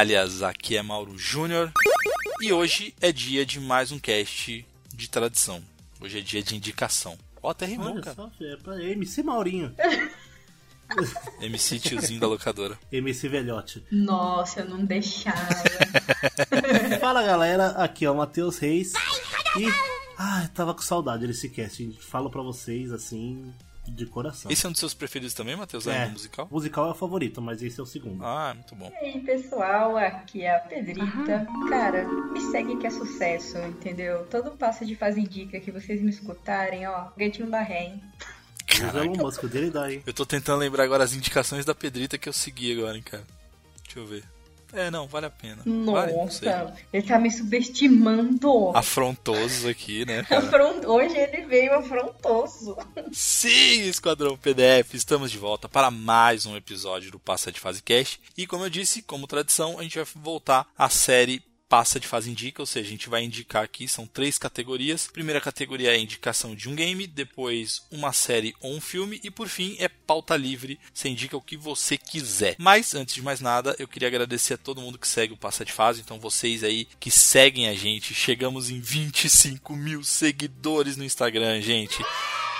toalhas, aqui é Mauro Júnior e hoje é dia de mais um cast de tradição. Hoje é dia de indicação. Ó, até rimou, Olha cara. só, é pra MC Maurinho. MC tiozinho da locadora. MC Velhote. Nossa, eu não deixava. Fala galera, aqui é o Matheus Reis. E. Ah, eu tava com saudade desse cast. Falo pra vocês assim, de coração. Esse é um dos seus preferidos também, Matheus? é, É, do musical? musical é o favorito, mas esse é o segundo. Ah, muito bom. E aí, pessoal, aqui é a Pedrita. Cara, me segue que é sucesso, entendeu? Todo passo de fase indica que vocês me escutarem, ó, gatinho da ré, hein? Mas o Caraca. Elon Musk, o dele dá, hein? Eu tô tentando lembrar agora as indicações da Pedrita que eu segui agora, hein, cara. Deixa eu ver. É, não, vale a pena. Vale. Nossa, ele tá me subestimando. Afrontosos aqui, né, Hoje ele veio afrontoso. Sim, Esquadrão PDF, estamos de volta para mais um episódio do Passa de Fase Cast. E como eu disse, como tradição, a gente vai voltar à série Passa de Fase Indica, ou seja, a gente vai indicar aqui, são três categorias. Primeira categoria é a indicação de um game, depois uma série ou um filme, e por fim é pauta livre, você indica o que você quiser. Mas, antes de mais nada, eu queria agradecer a todo mundo que segue o Passa de Fase, então vocês aí que seguem a gente, chegamos em 25 mil seguidores no Instagram, gente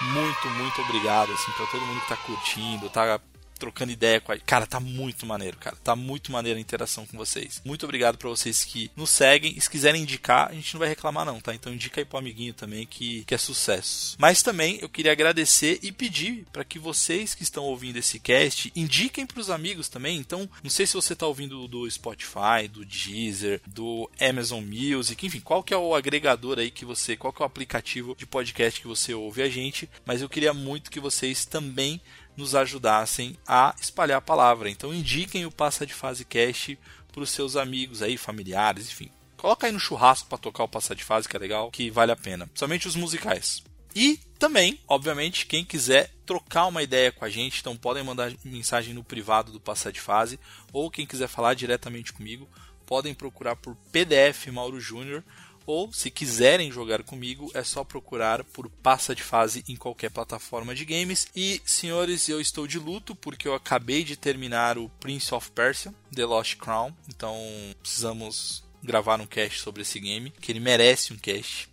muito, muito obrigado, assim, pra todo mundo que tá curtindo, tá trocando ideia com a Cara, tá muito maneiro, cara. Tá muito maneira a interação com vocês. Muito obrigado pra vocês que nos seguem. E se quiserem indicar, a gente não vai reclamar não, tá? Então indica aí pro amiguinho também que, que é sucesso. Mas também eu queria agradecer e pedir para que vocês que estão ouvindo esse cast indiquem pros amigos também. Então, não sei se você tá ouvindo do Spotify, do Deezer, do Amazon Music, enfim, qual que é o agregador aí que você, qual que é o aplicativo de podcast que você ouve a gente, mas eu queria muito que vocês também nos ajudassem a espalhar a palavra. Então indiquem o Passa de Fase Cast para os seus amigos aí, familiares, enfim. Coloca aí no churrasco para tocar o Passa de Fase, que é legal, que vale a pena. Somente os musicais. E também, obviamente, quem quiser trocar uma ideia com a gente, então podem mandar mensagem no privado do Passa de Fase, ou quem quiser falar diretamente comigo, podem procurar por PDF Mauro Júnior ou se quiserem jogar comigo, é só procurar por Passa de Fase em qualquer plataforma de games. E, senhores, eu estou de luto porque eu acabei de terminar o Prince of Persia, The Lost Crown. Então, precisamos gravar um cast sobre esse game, que ele merece um cast.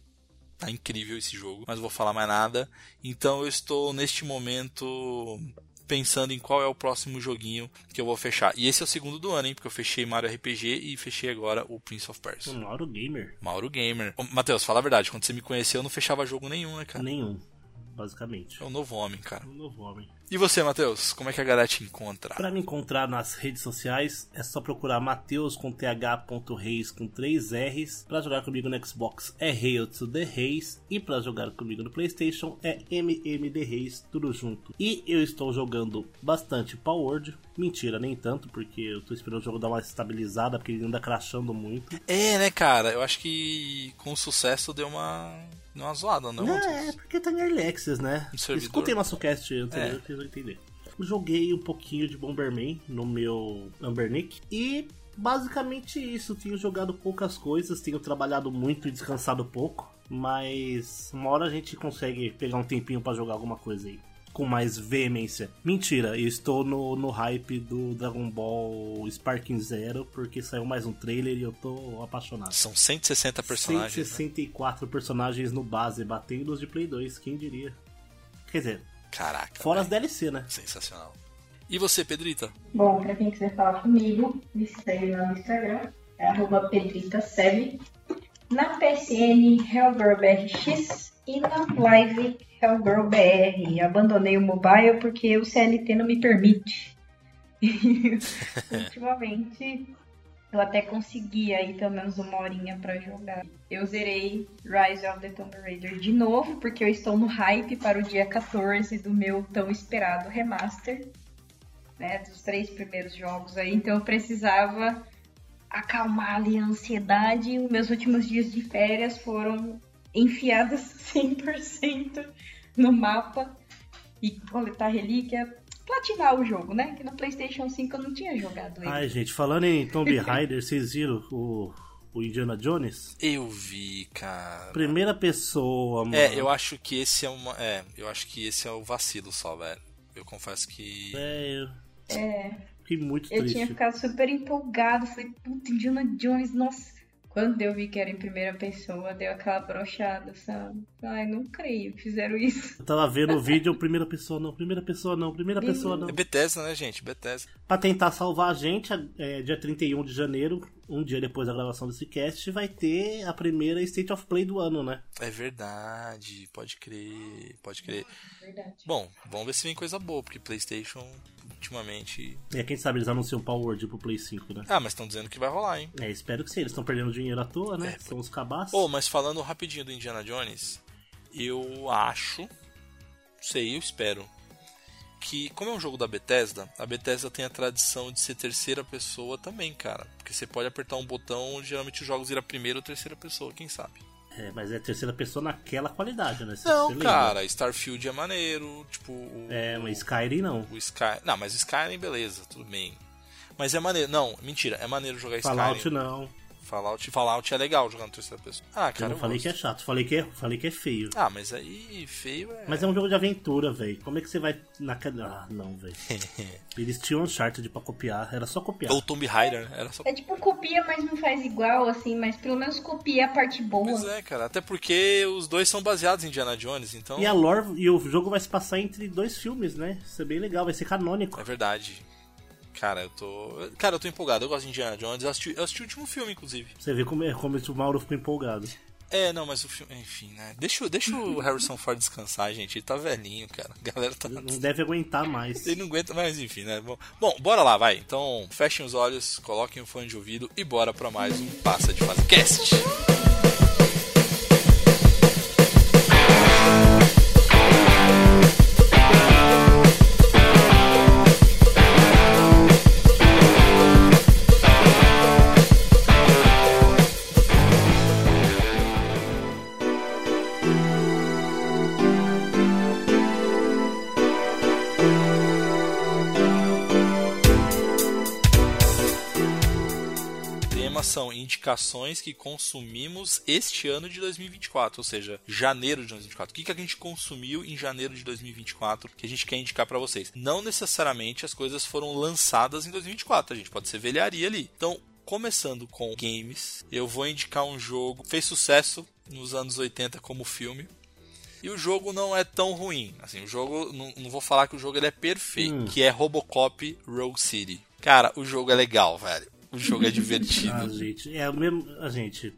Tá incrível esse jogo, mas não vou falar mais nada. Então, eu estou neste momento pensando em qual é o próximo joguinho que eu vou fechar. E esse é o segundo do ano, hein? Porque eu fechei Mario RPG e fechei agora o Prince of Persia. O Mauro Gamer. Mauro Gamer. Ô, Matheus, fala a verdade, quando você me conheceu eu não fechava jogo nenhum, né, cara? Nenhum, basicamente. É um novo homem, cara. Um novo homem. E você, Matheus? Como é que a galera te encontra? Pra me encontrar nas redes sociais, é só procurar Mateus com th.reis com 3 R's. Pra jogar comigo no Xbox é Hail to the Reis. E pra jogar comigo no Playstation é MMD Reis, tudo junto. E eu estou jogando bastante Power Word. Mentira, nem tanto, porque eu tô esperando o jogo dar uma estabilizada, porque ele anda crashando muito. É, né, cara? Eu acho que com sucesso deu uma, deu uma zoada, não, É, é Matheus? porque tá em Early Access, né? Servidor. Escutem nosso cast anterior É. que vocês vão entender. Joguei um pouquinho de Bomberman no meu Ambernick e basicamente isso. Tenho jogado poucas coisas, tenho trabalhado muito e descansado pouco, mas uma hora a gente consegue pegar um tempinho pra jogar alguma coisa aí. com mais veemência. Mentira, eu estou no, no hype do Dragon Ball Sparking Zero, porque saiu mais um trailer e eu tô apaixonado. São 160 personagens. né? 164 personagens no base, batendo os de Play 2, quem diria? Quer dizer, Caraca. fora as velho. DLC, né? Sensacional. E você, Pedrita? Bom, pra quem quiser falar comigo, me segue lá no Instagram, é arroba pedritaseb. Na PSN, HellGirlBRX e na Live HellGirlBR. Abandonei o mobile porque o CLT não me permite. Ultimamente, eu até consegui aí pelo menos uma horinha pra jogar. Eu zerei Rise of the Tomb Raider de novo, porque eu estou no hype para o dia 14 do meu tão esperado remaster né, dos três primeiros jogos aí, então eu precisava acalmar ali a ansiedade. Os meus últimos dias de férias foram enfiadas 100% no mapa e coletar relíquia, platinar o jogo, né? Que no PlayStation 5 eu não tinha jogado ele. Ai, gente, falando em Tomb Raider, vocês viram o, o Indiana Jones? Eu vi, cara. Primeira pessoa, mano. É, eu acho que esse é uma. É, eu acho que esse é o vacilo só, velho. Eu confesso que. É, É, fiquei muito eu triste. tinha ficado super empolgado, falei, puta, Indiana Jones, nossa. Quando eu vi que era em primeira pessoa, deu aquela brochada, sabe? Ai, não creio que fizeram isso. Eu tava vendo o vídeo, primeira pessoa não, primeira pessoa não, primeira pessoa não. É Bethesda, né, gente? Bethesda. Pra tentar salvar a gente, é, dia 31 de janeiro, um dia depois da gravação desse cast, vai ter a primeira State of Play do ano, né? É verdade, pode crer, pode crer. Verdade. Bom, vamos ver se vem coisa boa, porque PlayStation ultimamente. E quem sabe eles anunciam o Power Word pro Play 5, né? Ah, mas estão dizendo que vai rolar, hein? É, espero que sim, eles estão perdendo dinheiro à toa, né? É. São os cabaços. Ô, mas falando rapidinho do Indiana Jones, eu acho, não sei, eu espero, que como é um jogo da Bethesda, a Bethesda tem a tradição de ser terceira pessoa também, cara. Porque você pode apertar um botão, geralmente os jogos viram primeira ou terceira pessoa, quem sabe? É, mas é terceira pessoa naquela qualidade, né? Você- Não, lembra? cara, Starfield é maneiro, tipo o, É, mas Skyrim não. o Sky, não, mas Skyrim beleza, tudo bem. Mas é maneiro, não, mentira, é maneiro jogar Fallout Skyrim. não. Fallout, Fallout é legal jogando terceira pessoa. Ah, Eu cara, não eu falei gosto. que é chato, falei que é, falei que é feio. Ah, mas aí feio é. Mas é um jogo de aventura, velho. Como é que você vai naquela. Ah, não, velho. Eles tinham Uncharted pra copiar, era só copiar. Ou Tomb Raider, né? Era só É tipo copia, mas não faz igual, assim, mas pelo menos copia a parte boa. Pois é, cara. Até porque os dois são baseados em Indiana Jones, então. E a lore e o jogo vai se passar entre dois filmes, né? Isso é bem legal, vai ser canônico. É verdade. Cara, eu tô. Cara, eu tô empolgado. Eu gosto de Indiana Jones. Eu assisti, eu assisti o último filme, inclusive. Você vê como, é, como o Mauro ficou empolgado. É, não, mas o filme. Enfim, né? Deixa, o- deixa o Harrison Ford descansar, gente. Ele tá velhinho, cara. A galera tá. Não deve aguentar mais. Ele não aguenta mais, enfim, né? Bom, bom, bora lá, vai. Então, fechem os olhos, coloquem o fone de ouvido e bora pra mais um Passa de Fase Cast. São indicações que consumimos este ano de 2024, ou seja, janeiro de 2024. O que, que a gente consumiu em janeiro de 2024 que a gente quer indicar pra vocês? Não necessariamente as coisas foram lançadas em 2024, a gente pode ser velharia ali. Então, começando com games, eu vou indicar um jogo que fez sucesso nos anos 80 como filme. E o jogo não é tão ruim. Assim, o jogo, não, não vou falar que o jogo ele é perfeito, Hum. que é Robocop Rogue City. Cara, o jogo é legal, velho. O jogo é divertido. Ah, gente, é o mesmo. A gente.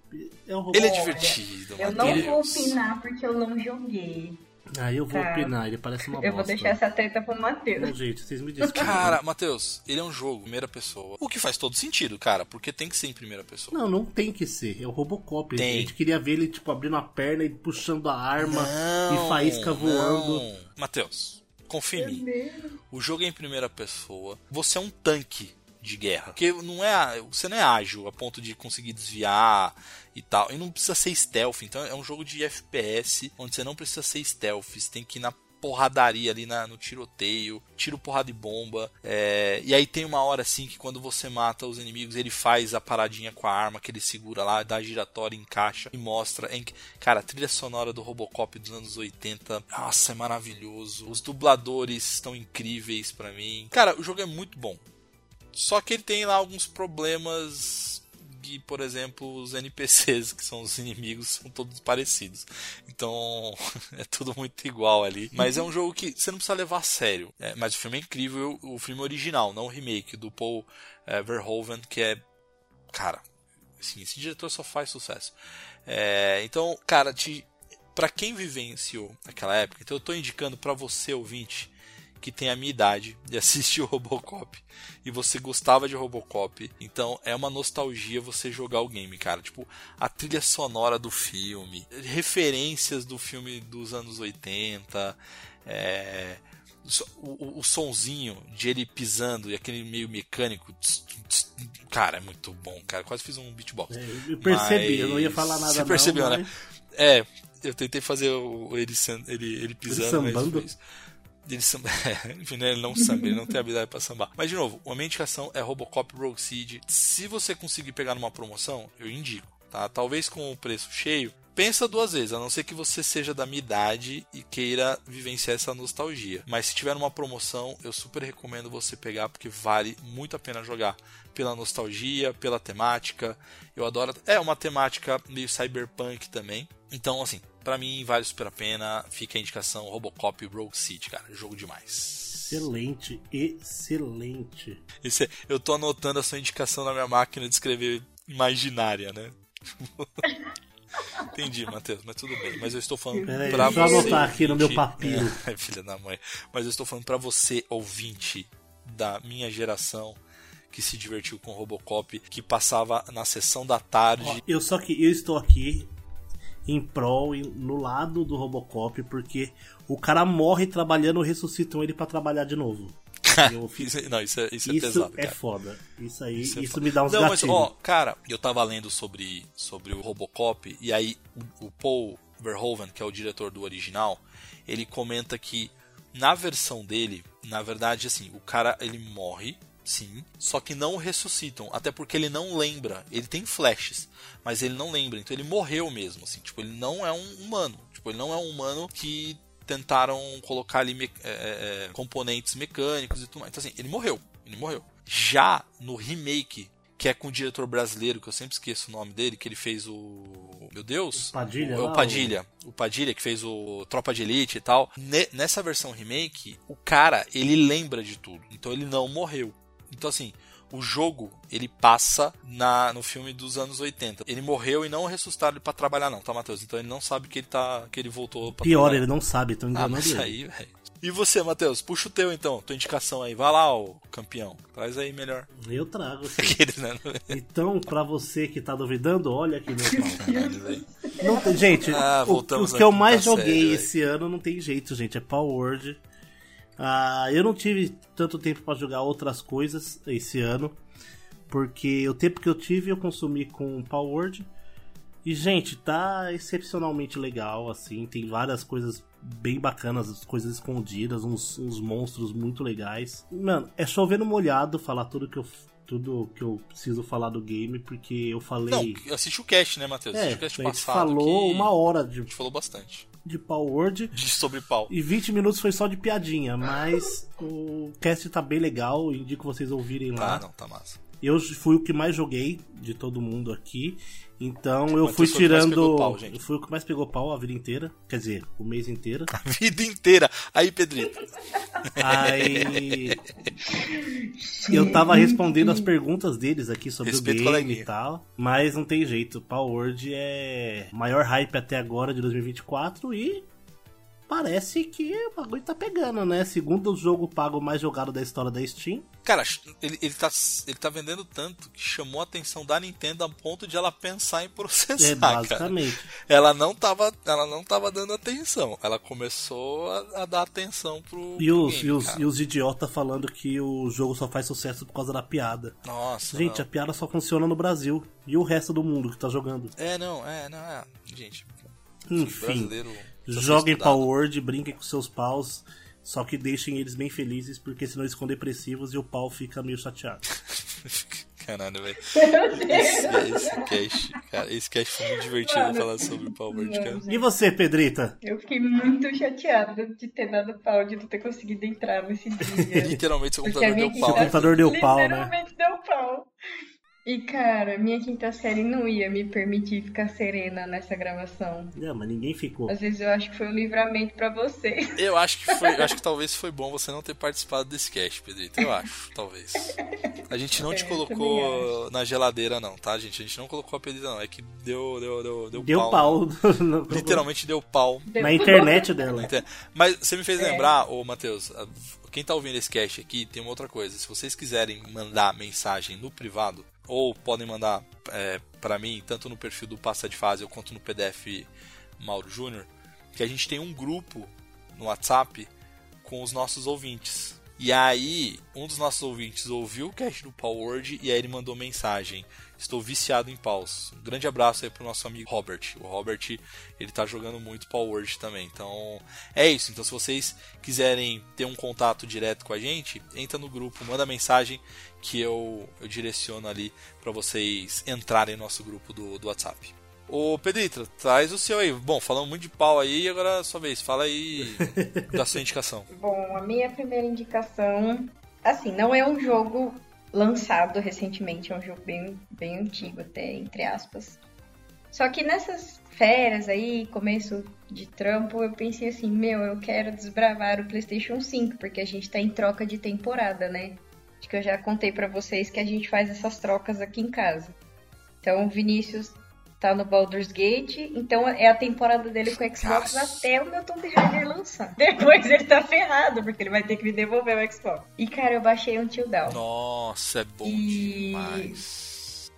É um robô. Ele é Olha, divertido, Eu não vou opinar porque eu não joguei. Ah, eu vou Tá. opinar, ele parece uma Eu vou bosta. deixar essa treta pro Matheus. Não, gente, vocês me desculpem. Cara, Matheus, ele é um jogo, primeira pessoa. O que faz todo sentido, cara, porque tem que ser em primeira pessoa. Não, não tem que ser. É o Robocop. Tem. A gente queria ver ele, tipo, abrindo a perna e puxando a arma Não, e faísca voando. Matheus, confia em mim. O jogo é em primeira pessoa. Você é um tanque de guerra. Porque não é, você não é ágil a ponto de conseguir desviar e tal. E não precisa ser stealth. Então é um jogo de FPS onde você não precisa ser stealth. Você tem que ir na porradaria ali na, no tiroteio, tiro porrada e bomba. É, e aí tem uma hora assim que quando você mata os inimigos, ele faz a paradinha com a arma que ele segura lá, dá a giratória, encaixa e mostra. Em, cara, a trilha sonora do Robocop dos anos 80, nossa, é maravilhoso. Os dubladores estão incríveis para mim. Cara, o jogo é muito bom. Só que ele tem lá alguns problemas que, por exemplo, os NPCs, que são os inimigos, são todos parecidos. Então, é tudo muito igual ali. Mas é um jogo que você não precisa levar a sério. É, mas o filme é incrível, o filme original, não o remake, do Paul é, Verhoeven, que é. Cara, assim, esse diretor só faz sucesso. É, então, cara, te, para quem vivenciou aquela época, então eu estou indicando para você, ouvinte, que tem a minha idade e assistiu Robocop e você gostava de Robocop, então é uma nostalgia você jogar o game, cara. Tipo, a trilha sonora do filme, referências do filme dos anos 80, é, o, o, o sonzinho de ele pisando e aquele meio mecânico. Tss, tss, cara, é muito bom, cara. Quase fiz um beatbox. É, eu percebi, Mas... eu não ia falar nada Você percebeu, não, né? mas... É, eu tentei fazer o, ele, ele, ele pisando, Ele sambando? mas ele samba, é, enfim, né, ele não samba, ele não tem habilidade para sambar. Mas de novo, a minha indicação é Robocop Rogue Seed. Se você conseguir pegar numa promoção, eu indico, tá? Talvez com o preço cheio, pensa duas vezes, a não ser que você seja da minha idade e queira vivenciar essa nostalgia. Mas se tiver uma promoção, eu super recomendo você pegar porque vale muito a pena jogar pela nostalgia, pela temática. Eu adoro, é uma temática meio cyberpunk também. Então, assim, para mim vale super a pena. Fica a indicação Robocop Rogue City, cara, jogo demais. Excelente, excelente. Esse é- eu tô anotando a sua indicação na minha máquina de escrever imaginária, né? Entendi, Matheus, mas tudo bem. Mas eu estou falando Peraí, pra deixa você. anotar aqui no meu papiro. É, filha da mãe. Mas eu estou falando pra você, ouvinte da minha geração, que se divertiu com Robocop, que passava na sessão da tarde. Eu só que eu estou aqui em prol no lado do Robocop porque o cara morre trabalhando, ressuscitam ele pra trabalhar de novo. Eu Isso- não, isso é, isso é Isso pesado, é foda. Isso aí, Isso isso, é foda. me dá uns Não, mas, gatilhos. ó, cara, eu tava lendo sobre, sobre o Robocop, e aí o, o Paul Verhoeven, que é o diretor do original, ele comenta que na versão dele, na verdade, assim, o cara ele morre, sim, só que não o ressuscitam, até porque ele não lembra. Ele tem flashes, mas ele não lembra, então ele morreu mesmo, assim, tipo, ele não é um humano, tipo, ele não é um humano que tentaram colocar ali me- é, é, componentes mecânicos e tudo mais. Então, assim, ele morreu. Ele morreu. Já no remake, que é com o diretor brasileiro, que eu sempre esqueço o nome dele, que ele fez o. Meu Deus! O Padilha O, é lá, o Padilha. O Padilha, que fez o Tropa de Elite e tal. Ne- nessa versão remake, o cara, ele lembra de tudo. Então ele não morreu. Então, assim. O jogo, ele passa na, no filme dos anos 80. Ele morreu e não ressuscitaram ele pra trabalhar, não, tá, Matheus? Então ele não sabe que ele tá. que ele voltou pra Pior, trabalhar. ele não sabe, então Ah, enganando mas ele. aí, velho. E você, Matheus? Puxa o teu então, tua indicação aí. Vai lá, ô campeão. Traz aí melhor. Eu trago. Aqueles, né? Então, pra você que tá duvidando, olha aqui meu pau. Não gente, Ah, o- os que eu mais joguei série, esse ano não tem jeito, gente. É Power Word. Ah, eu não tive tanto tempo pra jogar outras coisas esse ano. Porque o tempo que eu tive eu consumi com Power Word. E, gente, tá excepcionalmente legal, assim. Tem várias coisas bem bacanas, coisas escondidas, uns, uns monstros muito legais. Mano, é chovendo molhado falar tudo que eu, tudo que eu preciso falar do game, porque eu falei. Não, assiste o cast, né, Matheus? É, o cast a gente falou que uma hora de, A gente falou bastante. De Word De sobre pau. e 20 minutos foi só de piadinha, mas o cast tá bem legal, indico vocês ouvirem lá. Ah, não, tá massa. Eu fui o que mais joguei de todo mundo aqui, então eu Matheus fui tirando. pegou pau, gente. eu fui o que mais pegou pau a vida inteira, quer dizer, o mês inteiro. A vida inteira. Aí, Pedrito. Aí eu tava respondendo as perguntas deles aqui sobre Respeito, o game coleguinha. e tal, mas não tem jeito. Power Word é maior hype até agora de 2024 e parece que o bagulho tá pegando, né? Segundo o jogo pago mais jogado da história da Steam. Cara, ele, ele, tá, ele tá vendendo tanto que chamou a atenção da Nintendo a ponto de ela pensar em processar, É cara. basicamente. Ela não tava, ela não tava dando atenção. Ela começou a, a dar atenção pro, E os, game, e os, cara. e os idiotas falando que o jogo só faz sucesso por causa da piada. Nossa, Gente, não. a piada só funciona no Brasil. E o resto do mundo que tá jogando. É, não, é, não, é. Gente, Enfim. brasileiro... Joguem Word, brinquem com seus paus, só que deixem eles bem felizes, porque senão eles ficam depressivos e o pau fica meio chateado. Caralho, velho. Meu Deus. Esse, esse cast, cara, esse cast foi muito divertido Mano. falar sobre o Power Word, cara. E você, Pedrita? Eu fiquei muito chateada de ter dado pau, de não ter conseguido entrar nesse dia. Literalmente seu computador deu pau. Seu computador deu pau, né? Literalmente deu pau. E cara, minha quinta série não ia me permitir ficar serena nessa gravação. Não, mas ninguém ficou. Às vezes eu acho que foi um livramento pra você. Eu acho que foi, eu acho que talvez foi bom você não ter participado desse cast, Pedrito. Eu acho, talvez. A gente não te É, colocou na geladeira, não, tá, gente? A gente não colocou a Pedrita, não. É que deu, deu, deu, deu, Deu pau. pau. no- Literalmente deu pau. Na internet dela. Mas você me fez É. lembrar, ô Matheus, quem tá ouvindo esse cast aqui, tem uma outra coisa. Se vocês quiserem mandar mensagem no privado, ou podem mandar é, para mim, tanto no perfil do Passa de Fase quanto no PDF Mauro Júnior, que a gente tem um grupo no WhatsApp com os nossos ouvintes. E aí, um dos nossos ouvintes ouviu o cast do Power Word e aí ele mandou mensagem. Estou viciado em paus. Um grande abraço aí pro nosso amigo Robert. O Robert, ele tá jogando muito Power Word também. Então, é isso. Então, se vocês quiserem ter um contato direto com a gente, entra no grupo, manda mensagem que eu, eu direciono ali para vocês entrarem no nosso grupo do, do WhatsApp. Ô Pedrito, traz o seu aí. Bom, falamos muito de pau aí, agora é a sua vez. Fala aí da sua indicação. Bom, a minha primeira indicação, assim, não é um jogo lançado recentemente, é um jogo bem, bem antigo até, entre aspas. Só que nessas férias aí, começo de trampo, eu pensei assim, meu, eu quero desbravar o PlayStation 5, porque a gente tá em troca de temporada, né? Acho que eu já contei pra vocês que a gente faz essas trocas aqui em casa. Então o Vinícius tá no Baldur's Gate, então é a temporada dele com o Xbox Nossa. até o meu Tomb Raider lançar. Depois ele tá ferrado, porque ele vai ter que me devolver o Xbox. E cara, eu baixei um Until Down. Nossa, é bom E- demais.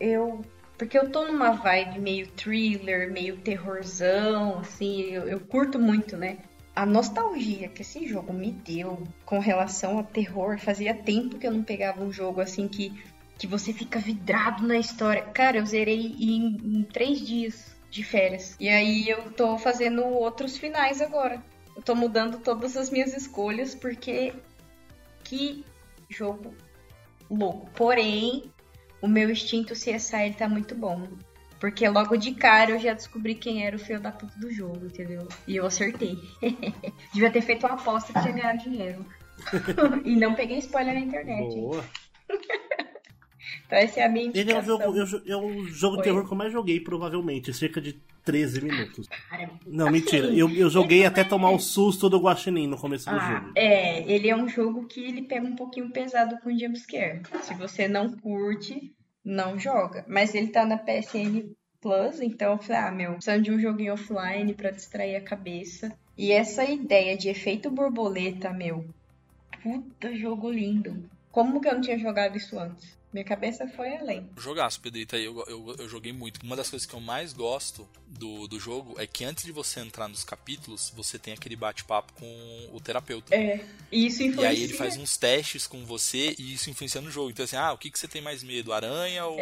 Eu. Porque eu tô numa vibe meio thriller, meio terrorzão, assim, eu, eu curto muito, né? A nostalgia que esse jogo me deu com relação a terror, fazia tempo que eu não pegava um jogo assim que, que você fica vidrado na história. Cara, eu zerei em, em três dias de férias. E aí eu tô fazendo outros finais agora. Eu tô mudando todas as minhas escolhas porque que jogo louco. Porém, o meu instinto CSI ele tá muito bom. Porque logo de cara eu já descobri quem era o filho da puta do jogo, entendeu? E eu acertei. Devia ter feito uma aposta que tinha ganhado dinheiro. e não peguei spoiler na internet. Boa. Então essa é a minha Ele é indicação. jogo, eu é um jogo terror que eu mais joguei, provavelmente, cerca de 13 minutos. Não, mentira. Eu, eu joguei até tomar o susto do Guaxinim no começo do Ah, jogo. é, ele é um jogo que ele pega um pouquinho pesado com jumpscare. Se você não curte, não joga. Mas ele tá na PSN Plus, então eu falei, ah, meu, precisando de um joguinho offline pra distrair a cabeça. E essa ideia de efeito borboleta, meu, puta jogo lindo. Como que eu não tinha jogado isso antes? Minha cabeça foi além. Jogaço, Pedrito, aí eu, eu, eu joguei muito. Uma das coisas que eu mais gosto do, do jogo é que antes de você entrar nos capítulos, você tem aquele bate-papo com o terapeuta. É, e isso E influencia. aí ele faz uns testes com você e isso influencia no jogo. Então assim, ah, o que, que você tem mais medo? Aranha ou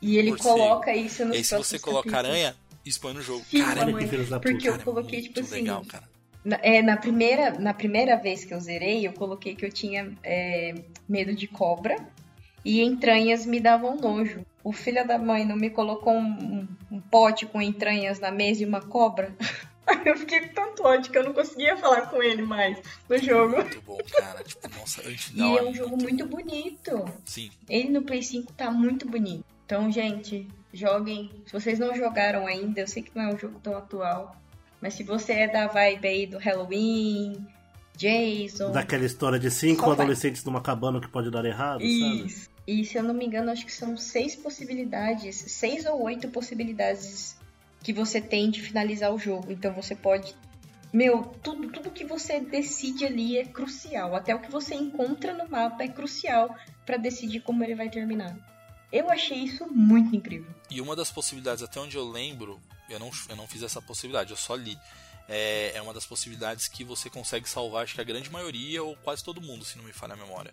E ele morcego? coloca isso nos E aí se você coloca capítulos. aranha, expõe no jogo. Sim, cara, é da porque eu é coloquei, muito tipo assim, legal, cara. Na, é, na, primeira, na primeira vez que eu zerei, eu coloquei que eu tinha é, medo de cobra e entranhas me davam nojo. O filho da mãe não me colocou um, um- pote com entranhas na mesa e uma cobra. eu fiquei com tanto ódio que eu não conseguia falar com ele mais no jogo. Muito bom, cara. Tipo, nossa, antes E é um jogo muito bonito. Sim. Ele no Play 5 tá muito bonito. Então, gente, joguem. Se vocês não jogaram ainda, eu sei que não é um jogo tão atual. Mas se você é da vibe aí do Halloween, Jason. Daquela história de cinco Só vai. adolescentes numa cabana que pode dar errado, sabe? Isso. E se eu não me engano, acho que são seis possibilidades, seis ou oito possibilidades que você tem de finalizar o jogo. Então você pode. Meu, tudo, tudo que você decide ali é crucial. Até o que você encontra no mapa é crucial pra decidir como ele vai terminar. Eu achei isso muito incrível. E uma das possibilidades, até onde eu lembro, eu não, eu não fiz essa possibilidade, eu só li. É, é uma das possibilidades que você consegue salvar, acho que a grande maioria ou quase todo mundo, se não me falha a memória.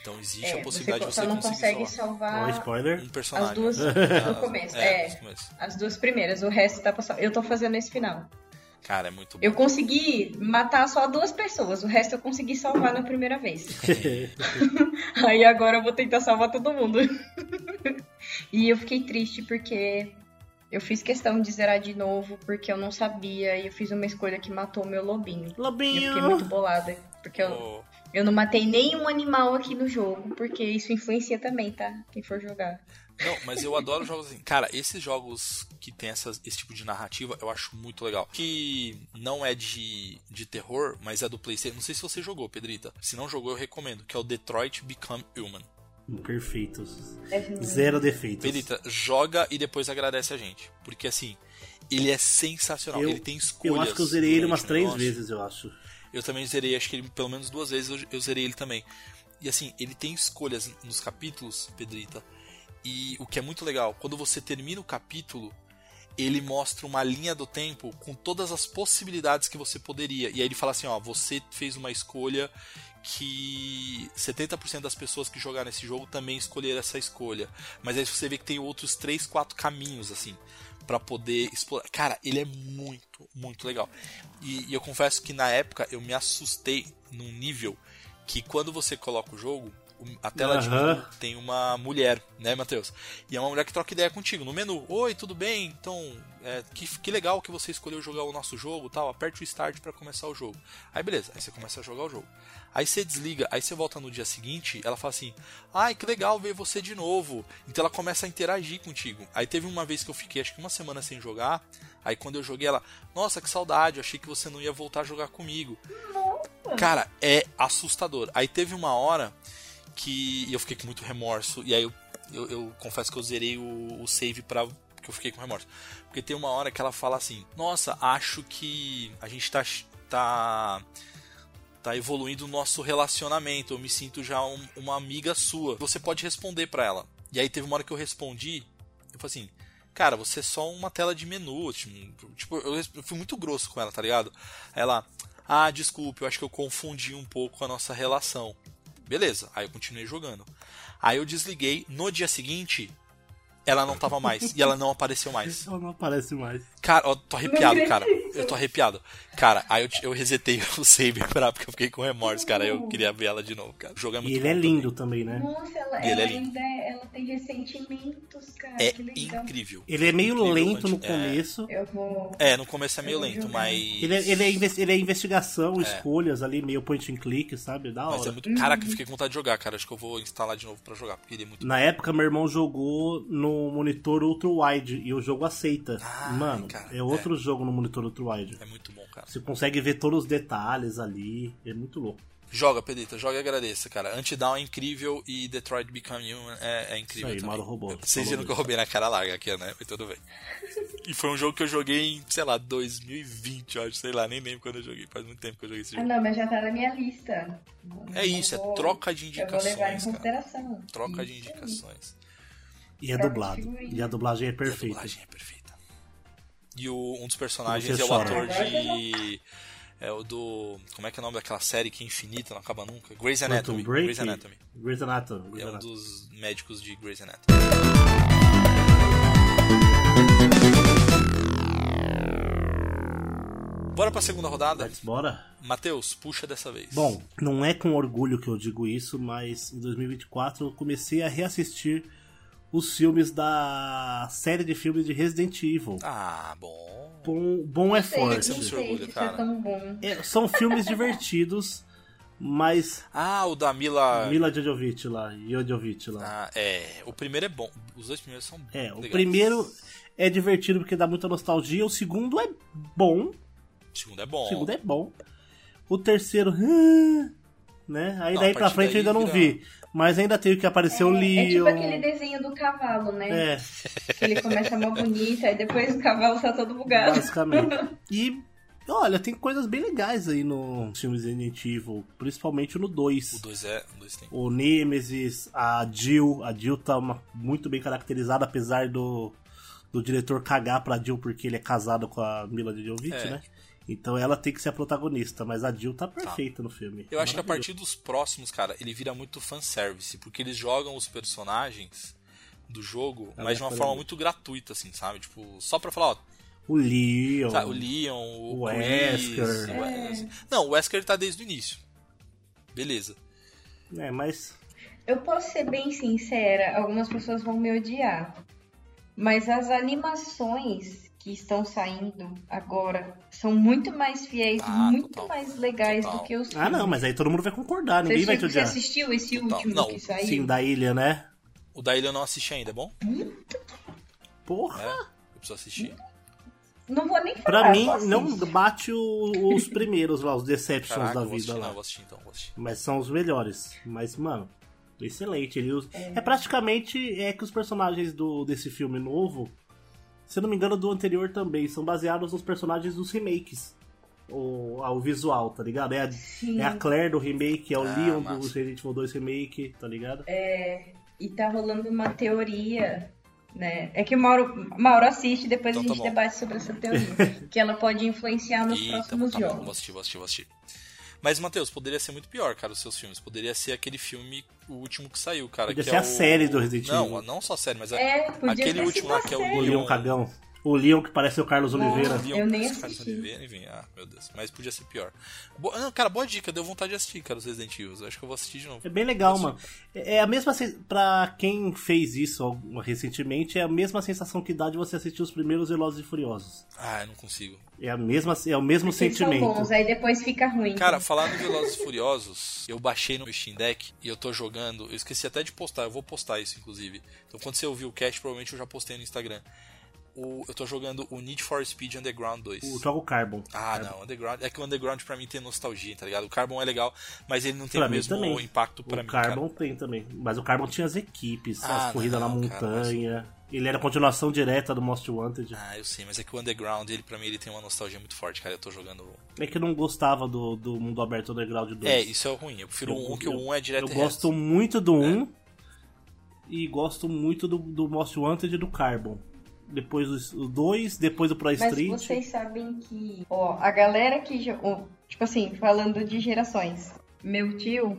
Então existe É, a possibilidade você de você só não conseguir consegue salvar salvar spoiler. um personagem. as duas Ah, no começo. É, É, no começo. as duas primeiras. O resto tá passando. Eu tô fazendo esse final. Cara, é muito bom. Eu consegui matar só duas pessoas, o resto eu consegui salvar na primeira vez. Aí agora eu vou tentar salvar todo mundo. e eu fiquei triste porque eu fiz questão de zerar de novo, porque eu não sabia e eu fiz uma escolha que matou o meu lobinho. E eu Lobinho! fiquei muito bolada, porque eu, Ô, eu não matei nenhum animal aqui no jogo, porque isso influencia também, tá? Quem for jogar. Não, mas eu adoro jogos assim. Cara, esses jogos que tem essas- esse tipo de narrativa, eu acho muito legal. Que não é de, de terror, mas é do PlayStation. Não sei se você jogou, Pedrita. Se não jogou, eu recomendo. Que é o Detroit Become Human. Perfeitos. Deve- Zero defeitos. Pedrita, joga e depois agradece a gente. Porque assim, ele é sensacional. Eu- ele tem escolhas. Eu acho que eu zerei ele umas três negócio. vezes, eu acho. Eu também zerei, acho que ele pelo menos duas vezes eu, eu zerei ele também. E assim, ele tem escolhas nos capítulos, Pedrita. E o que é muito legal, quando você termina o capítulo, ele mostra uma linha do tempo com todas as possibilidades que você poderia. E aí ele fala assim, ó, você fez uma escolha que 70% das pessoas que jogaram esse jogo também escolheram essa escolha. Mas aí você vê que tem outros 3, 4 caminhos assim para poder explorar. Cara, ele é muito, muito legal. E, e eu confesso que na época eu me assustei num nível que quando você coloca o jogo, a tela de Aham. menu tem uma mulher, né, Matheus? E é uma mulher que troca ideia contigo no menu. Oi, tudo bem? Então, é, que, que legal que você escolheu jogar o nosso jogo, tal. Aperte o start para começar o jogo. Aí beleza, aí você começa a jogar o jogo. Aí você desliga, aí você volta no dia seguinte, ela fala assim: "Ai, que legal ver você de novo". Então ela começa a interagir contigo. Aí teve uma vez que eu fiquei acho que uma semana sem jogar, aí quando eu joguei ela: "Nossa, que saudade, achei que você não ia voltar a jogar comigo". Cara, é assustador. Aí teve uma hora que eu fiquei com muito remorso. E aí eu, eu, eu confesso que eu zerei o, o save pra. eu fiquei com remorso. Porque tem uma hora que ela fala assim: Nossa, acho que a gente tá. tá tá evoluindo o nosso relacionamento. Eu me sinto já um- uma amiga sua. Você pode responder pra ela. E aí teve uma hora que eu respondi. Eu falei assim: Cara, você é só uma tela de menu. Tipo, eu eu fui muito grosso com ela, tá ligado? Ela. Ah, desculpe, eu acho que eu confundi um pouco a nossa relação. Beleza, aí eu continuei jogando. Aí eu desliguei, no dia seguinte, ela não tava mais. e ela não apareceu mais. Ela não aparece mais. Cara, ó, tô arrepiado, cara. Eu tô arrepiado. Cara, aí eu, eu resetei o save pra, porque eu fiquei com remorso, cara. Eu queria ver ela de novo, cara. O jogo é muito E ele é lindo também, né? Nossa, ela, E ele ela é lindo. ainda é- ela tem ressentimentos, cara. É legal. incrível. Ele é meio Incrível, lento no é. começo. Eu vou. É, no começo é meio lento, jogar. mas. Ele é, ele, é ele é investigação, escolhas ali, meio point and click, sabe? Da Mas hora. é muito. Caraca, eu fiquei com vontade de jogar, cara. Acho que eu vou instalar de novo pra jogar, porque ele é muito. Na época, meu irmão jogou no monitor ultra wide e o jogo aceita. Ah, Mano, cara, é outro jogo no monitor ultra wide. É muito bom, cara. Você consegue ver todos os detalhes ali. É muito louco. Joga, Pedrita, joga e agradeça, cara. Antidown é incrível e Detroit Become Human é, é incrível Isso aí, também. Roubou. Vocês viram que eu roubei na cara larga aqui, né? Mas tudo bem. E foi um jogo que eu joguei em, sei lá, 2020, eu acho. Sei lá, nem lembro quando eu joguei. Faz muito tempo que eu joguei esse Ah, jogo. não, mas já tá na minha lista. É isso, é troca de Eu vou levar em indicações, cara. consideração. Troca de Isso aí. indicações. E é de dublado. figurinha. E a dublagem é E a perfeita. dublagem é perfeita. E o, um dos personagens é o ator de. É o do. Como é que é o nome daquela série que é infinita, não acaba nunca? Grey's Anatomy. Grey's Anatomy. Grey's Anatomy. Grey's É um Anatomy. dos médicos de Grey's Anatomy. Bora pra segunda rodada? Let's bora? Matheus, puxa dessa vez. Bom, não é com orgulho que eu digo isso, mas em 2024 eu comecei a reassistir os filmes da série de filmes de Resident Evil. Ah, bom. Bom, bom é Sei, forte. sei orgulha, se isso cara. é tão bom. É, são filmes divertidos, mas Ah, o da Mila. Mila Jovovich lá, Jovovich lá. Ah, é. O primeiro é bom. Os dois primeiros são É, o legais. primeiro é divertido porque dá muita nostalgia, o segundo é bom, O segundo é bom. o segundo é bom. O terceiro, ah, né? Aí Não, daí pra frente eu ainda daí não vira- vi. Mas ainda tenho que aparecer o É tipo Leon. aquele desenho do cavalo, né? É, Que ele começa mal bonito, aí depois o cavalo tá todo bugado. basicamente. E olha, tem coisas bem legais aí no filme Resident Evil, principalmente no 2. O dois é. O dois tem. O Nemesis, a Jill, a Jill tá uma- muito bem caracterizada, apesar do, do diretor cagar pra Jill porque ele é casado com a Mila Jovovich, É. né? Então ela tem que ser a protagonista, mas a Jill tá perfeita no filme. Eu acho que a partir dos próximos, cara, ele vira muito fanservice, porque eles jogam os personagens do jogo, É mas de uma uma forma muito gratuita, assim, sabe? Tipo, só pra falar, ó, O Leon. Tá, o Leon, o, O Chris, Wesker. o Wesker. Não, o Wesker tá desde o início. Beleza. É, mas. Eu posso ser bem sincera, algumas pessoas vão me odiar. Mas as animações que estão saindo agora são muito mais fiéis, Ah, muito total. mais legais Total. do que os Ah, não, mas aí todo mundo vai concordar, ninguém Você, vai te você odiar. assistiu esse Total. último Não, que saiu? Sim, da ilha, né? O da ilha eu não assisti ainda, é bom? Porra. É, eu preciso assistir. Não vou nem falar. Pra mim, não bate o- os primeiros lá, os Deceptions Caraca, da vida assistir, lá. não, vou assistir então, vou assistir. Mas são os melhores. Mas, mano, excelente. Ele usa... é. praticamente é que os personagens do, desse filme novo, se eu não me engano, do anterior também, são baseados nos personagens dos remakes. O, ah, o visual, tá ligado? É a, Sim. é a Claire do remake, é o Ah, Leon do massa. Resident Evil 2 remake, tá ligado? E tá rolando uma teoria, né? É que o Mauro, Mauro assiste e depois Então a tá gente bom. debate sobre essa teoria. que ela pode influenciar nos Eita, próximos tá bom, jogos. vou assistir, vou assistir, vou assistir. Mas, Matheus, poderia ser muito pior, cara, os seus filmes. Poderia ser aquele filme, o último que saiu, cara. Podia que ser é a o... série do Resident Não, Evil. não só a série, mas É, aquele último lá que é o. Leon Cagão. O Leon que parece o Carlos Não. Oliveira. Leon, Eu nem assisti. de Oliveira, enfim, ah, meu Deus. Mas podia ser pior. Boa- não, cara, boa dica, deu vontade de assistir, cara, os Resident Evil. Acho que eu vou assistir de novo. É bem legal, mano. É a mesma. Pra quem fez isso recentemente, é a mesma sensação que dá de você assistir os primeiros Velozes e Furiosos. Ah, eu não consigo. É, a mesma, é o mesmo Porque são sentimento. bons, aí depois fica ruim. Cara, falar no Velozes e Furiosos, eu baixei no Steam Deck e eu tô jogando. Eu esqueci até de postar, eu vou postar isso, inclusive. Então, quando você ouvir o cast, provavelmente eu já postei no Instagram. O- eu tô jogando o Need for Speed Underground 2. O jogo Carbon. Ah, não, Underground. É que o Underground pra mim tem nostalgia, tá ligado? O Carbon é legal, mas ele não tem Pra o mesmo também. impacto pra o mim. Carbon cara. tem também. Mas o Carbon tinha as equipes, Ah, as corridas não, na cara, montanha. Ele era a continuação direta do Most Wanted. Ah, eu sei, mas é que o Underground, ele pra mim, ele tem uma nostalgia muito forte, cara. Eu tô jogando. É que eu não gostava do, do mundo aberto Underground 2. É, isso é o ruim. Eu prefiro o 1, que o 1 é direto Eu gosto reto. muito do 1 e gosto muito do, do Most Wanted e do Carbon. Depois o 2, depois o Pro Mas Street. vocês sabem que, ó, a galera que, tipo assim, falando de gerações, meu tio,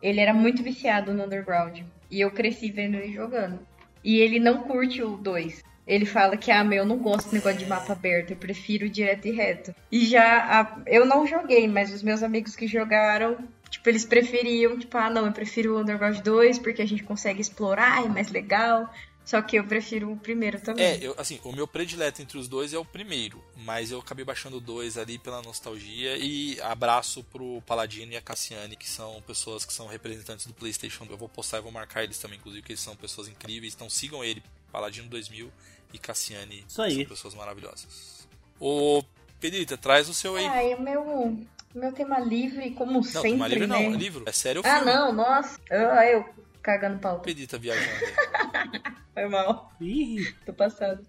ele era muito viciado no Underground e eu cresci vendo ele jogando. E ele não curte o 2. Ele fala que, ah, meu, eu não gosto do negócio de mapa aberto, eu prefiro direto e reto. E já, a- eu não joguei, mas os meus amigos que jogaram, tipo, eles preferiam, tipo, ah, não, eu prefiro o Underground 2 porque a gente consegue explorar, é mais legal. Só que eu prefiro o primeiro também. É, eu, assim, o meu predileto entre os dois é o primeiro, mas eu acabei baixando dois ali pela nostalgia e abraço pro Paladino e a Cassiane, que são pessoas que são representantes do PlayStation. Eu vou postar e vou marcar eles também, inclusive, que eles são pessoas incríveis. Então sigam ele, Paladino 2000 e Cassiane, Isso aí. são pessoas maravilhosas. Ô, Pedrita, traz o seu aí. Ai, o meu, o meu tema livre, como não, sempre, uma livro né? não, é livro. É sério o Ah, filme. não, nossa. Ah, eu cagando pau. Pedrita viajando. Foi mal. Ih, Tô passado.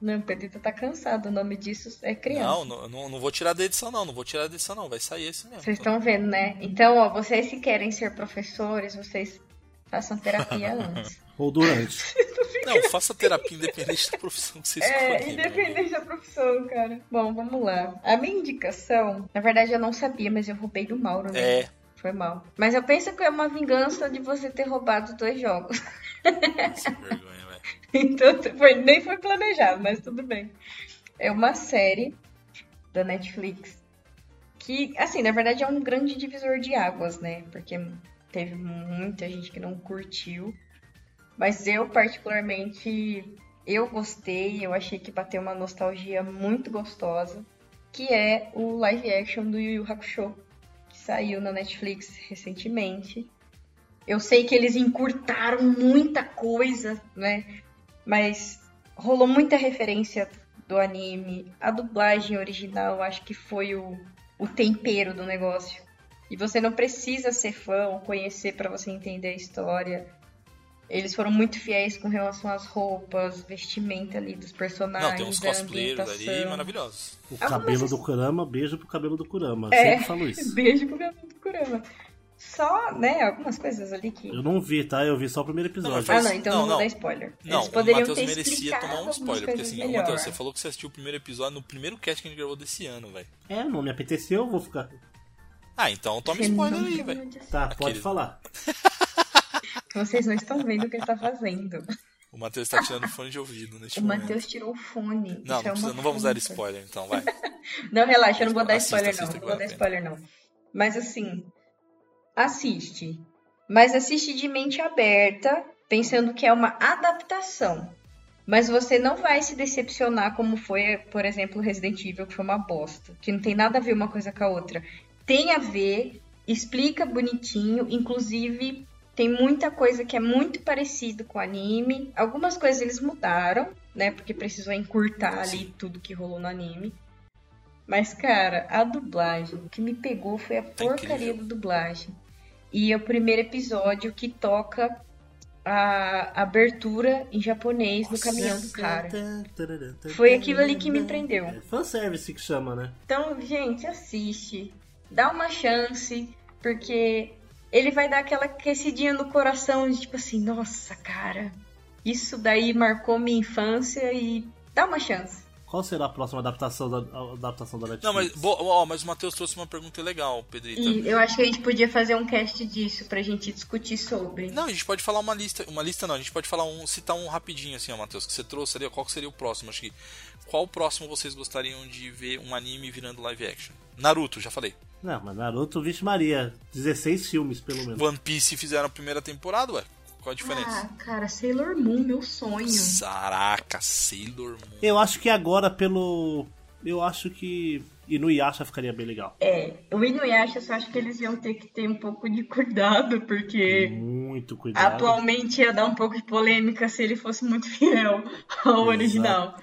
Não, Pedrita tá cansado. O nome disso é criança. não, não, não, não vou tirar da edição, não. Não vou tirar da edição, não. Vai sair esse mesmo. Vocês estão vendo, né? Então, ó, vocês que querem ser professores, vocês façam terapia antes. ou durante. Não, faça terapia independente da profissão que você. É, meu independente da profissão, cara. Bom, vamos lá. A minha indicação, na verdade eu não sabia, mas eu roubei do Mauro, né? É, Foi mal. Mas eu penso que é uma vingança de você ter roubado dois jogos. sem vergonha. Então foi, nem foi planejado, mas tudo bem. É uma série da Netflix que, assim, na verdade é um grande divisor de águas, né? Porque teve muita gente que não curtiu. Mas eu, particularmente, eu gostei, eu achei que bateu uma nostalgia muito gostosa, que é o live action do Yu Yu Hakusho, que saiu na Netflix recentemente. Eu sei que eles encurtaram muita coisa, né? Mas rolou muita referência do anime. A dublagem original acho que foi o, o tempero do negócio. E você não precisa ser fã ou conhecer para você entender a história. Eles foram muito fiéis com relação às roupas, vestimenta ali dos personagens. Não, tem uns cosplayers ali ambientação. maravilhosos. O cabelo do Kurama, beijo pro cabelo do Kurama. É. Sempre falo isso. Beijo pro cabelo do Kurama. Só, né, algumas coisas ali que. Eu não vi, tá? Eu vi só o primeiro episódio. Não, Ah, não, então Não, não, vou não. dar spoiler. Não, Eles o poderiam Matheus ter merecia explicado tomar um spoiler, porque assim, melhor. Matheus, você falou que você assistiu o primeiro episódio no primeiro cast que a gente gravou desse ano, velho. É, não me apeteceu, eu vou ficar. Ah, então tome Você spoiler aí, velho. Tá, pode Aquele- falar. Vocês não estão vendo o que ele tá fazendo. O Matheus tá tirando fone de ouvido neste O momento. Matheus tirou o fone. Não, não, é precisa- não vamos dar spoiler, então, vai. Não, relaxa, eu não vou dar Assista, spoiler, assista não. Não vou dar spoiler, não. Mas assim, assiste. Mas assiste de mente aberta, pensando que é uma adaptação. Mas você não vai se decepcionar como foi, por exemplo, Resident Evil, que foi uma bosta. Que não tem nada a ver uma coisa com a outra. Tem a ver, explica bonitinho, inclusive tem muita coisa que é muito parecido com o anime. Algumas coisas eles mudaram, né? Porque precisou encurtar ali tudo que rolou no anime. Mas, cara, a dublagem, o que me pegou foi a porcaria incrível. da dublagem. E é o primeiro episódio que toca a abertura em japonês no caminhão do cara. Foi aquilo ali que me prendeu. É fanservice que chama, né? Então, gente, assiste. Dá uma chance, porque ele vai dar aquela aquecidinha no coração de tipo assim, nossa, cara, isso daí marcou minha infância e dá uma chance. Qual será a próxima adaptação da, a adaptação da Netflix? Não, mas, bo- ó, mas o Matheus trouxe uma pergunta legal, Pedrita. E eu acho que a gente podia fazer um cast disso pra gente discutir sobre. Não, a gente pode falar uma lista. Uma lista não, a gente pode falar um. citar um rapidinho assim, ó, Matheus, que você trouxe ali, ó, qual que seria o próximo? Acho que. Qual o próximo vocês gostariam de ver um anime virando live action? Naruto, já falei. Não, mas Naruto, vixe Maria. 16 filmes, pelo menos. One Piece fizeram a primeira temporada, ué. Qual a diferença? Ah, cara, Sailor Moon, meu sonho. Caraca, Sailor Moon. Eu acho que agora, pelo. Eu acho que. Inuyasha ficaria bem legal. É, o Inuyasha, eu só acho que eles iam ter que ter um pouco de cuidado, porque Muito cuidado. atualmente ia dar um pouco de polêmica se ele fosse muito fiel ao original.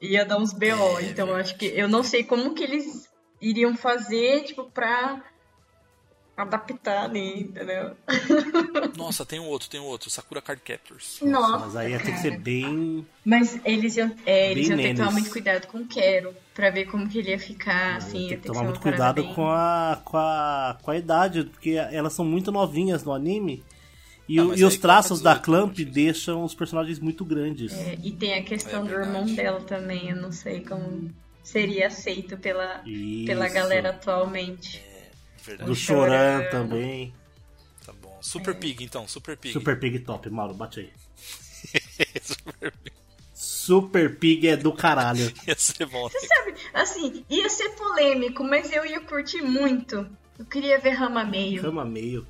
Ia dar uns BO, então eu acho que eu não sei como que eles iriam fazer, tipo, pra adaptar ali, entendeu? Nossa, tem um outro, tem um outro. Sakura Card Captors. Nossa, Mas aí ia ter que ser bem. Mas eles iam, é, eles iam ter que tomar muito cuidado com o Quero, pra ver como que ele ia ficar, assim, ia tem ter que que tomar muito cuidado bem- com, a, com, a, com a idade, porque elas são muito novinhas no anime. E, Ah, o- e os traços da 18, Clamp deixam os personagens muito grandes. É, e tem a questão É do irmão dela também, eu não sei como seria aceito pela, Isso. pela galera atualmente. Verdade. Do O Choran também. Tá bom. Super Pig, então, Super Pig. Super Pig top, Mauro, bate aí. Super Pig. Super Pig é do caralho. Ia ser bom. né? Sabe, assim, ia ser polêmico, mas eu ia curtir muito. Eu queria ver Rama Meio. Cama meio.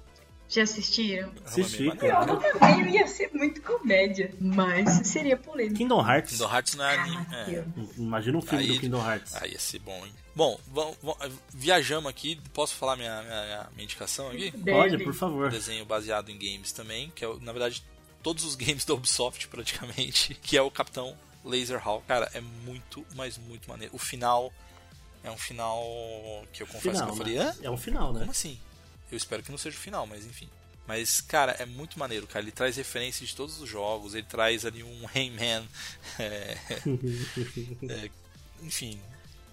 Já assistiram? Assisti, Rama cara. Rama Meio ia ser muito comédia, mas seria polêmico. Kingdom Hearts. Kingdom Hearts não é anime. Ah, É. Imagina um filme Aí- do Kingdom Hearts. Aí ia ser bom, hein? Bom, vamos, vamos- viajamos aqui. Posso falar minha, minha, minha indicação aqui? Pode, por Um favor. desenho baseado em games também, que é, na verdade, todos os games da Ubisoft, praticamente, que é o Capitão Laserhawk. Cara, é muito, mas muito maneiro. O final é um final que eu confesso Final, que eu falei, né? hã? É um final, né? Como assim? Eu espero que não seja o final, mas enfim. Mas, cara, é muito maneiro, cara. Ele traz referências de todos os jogos, ele traz ali um Rayman. é, é, enfim.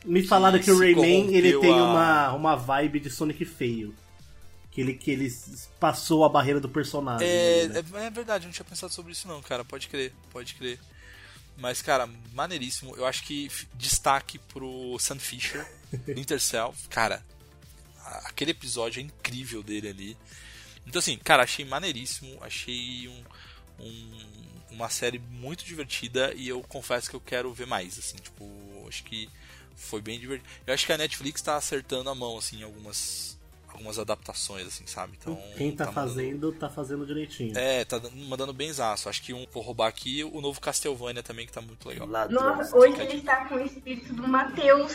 Me falaram que o Rayman ele tem a- uma, uma vibe de Sonic feio. Que ele, que ele passou a barreira do personagem. É, né? é, é verdade, eu não tinha pensado sobre isso não, cara. Pode crer, pode crer. Mas, cara, maneiríssimo. Eu acho que destaque pro Sam Fisher, Intercell. Cara, aquele episódio é incrível dele ali. Então, assim, cara, achei maneiríssimo. Achei um, um- uma série muito divertida e eu confesso que eu quero ver mais, assim, tipo, acho que foi bem divertido. Eu acho que a Netflix tá acertando a mão, assim, em algumas, algumas adaptações, assim, sabe? Então, Quem tá, mandando- fazendo, tá fazendo direitinho. é, tá dando- mandando benzaço. Acho que um, vou roubar aqui o novo Castlevania também, que tá muito legal. Ladrão. Nossa, hoje ele está com o espírito do Matheus.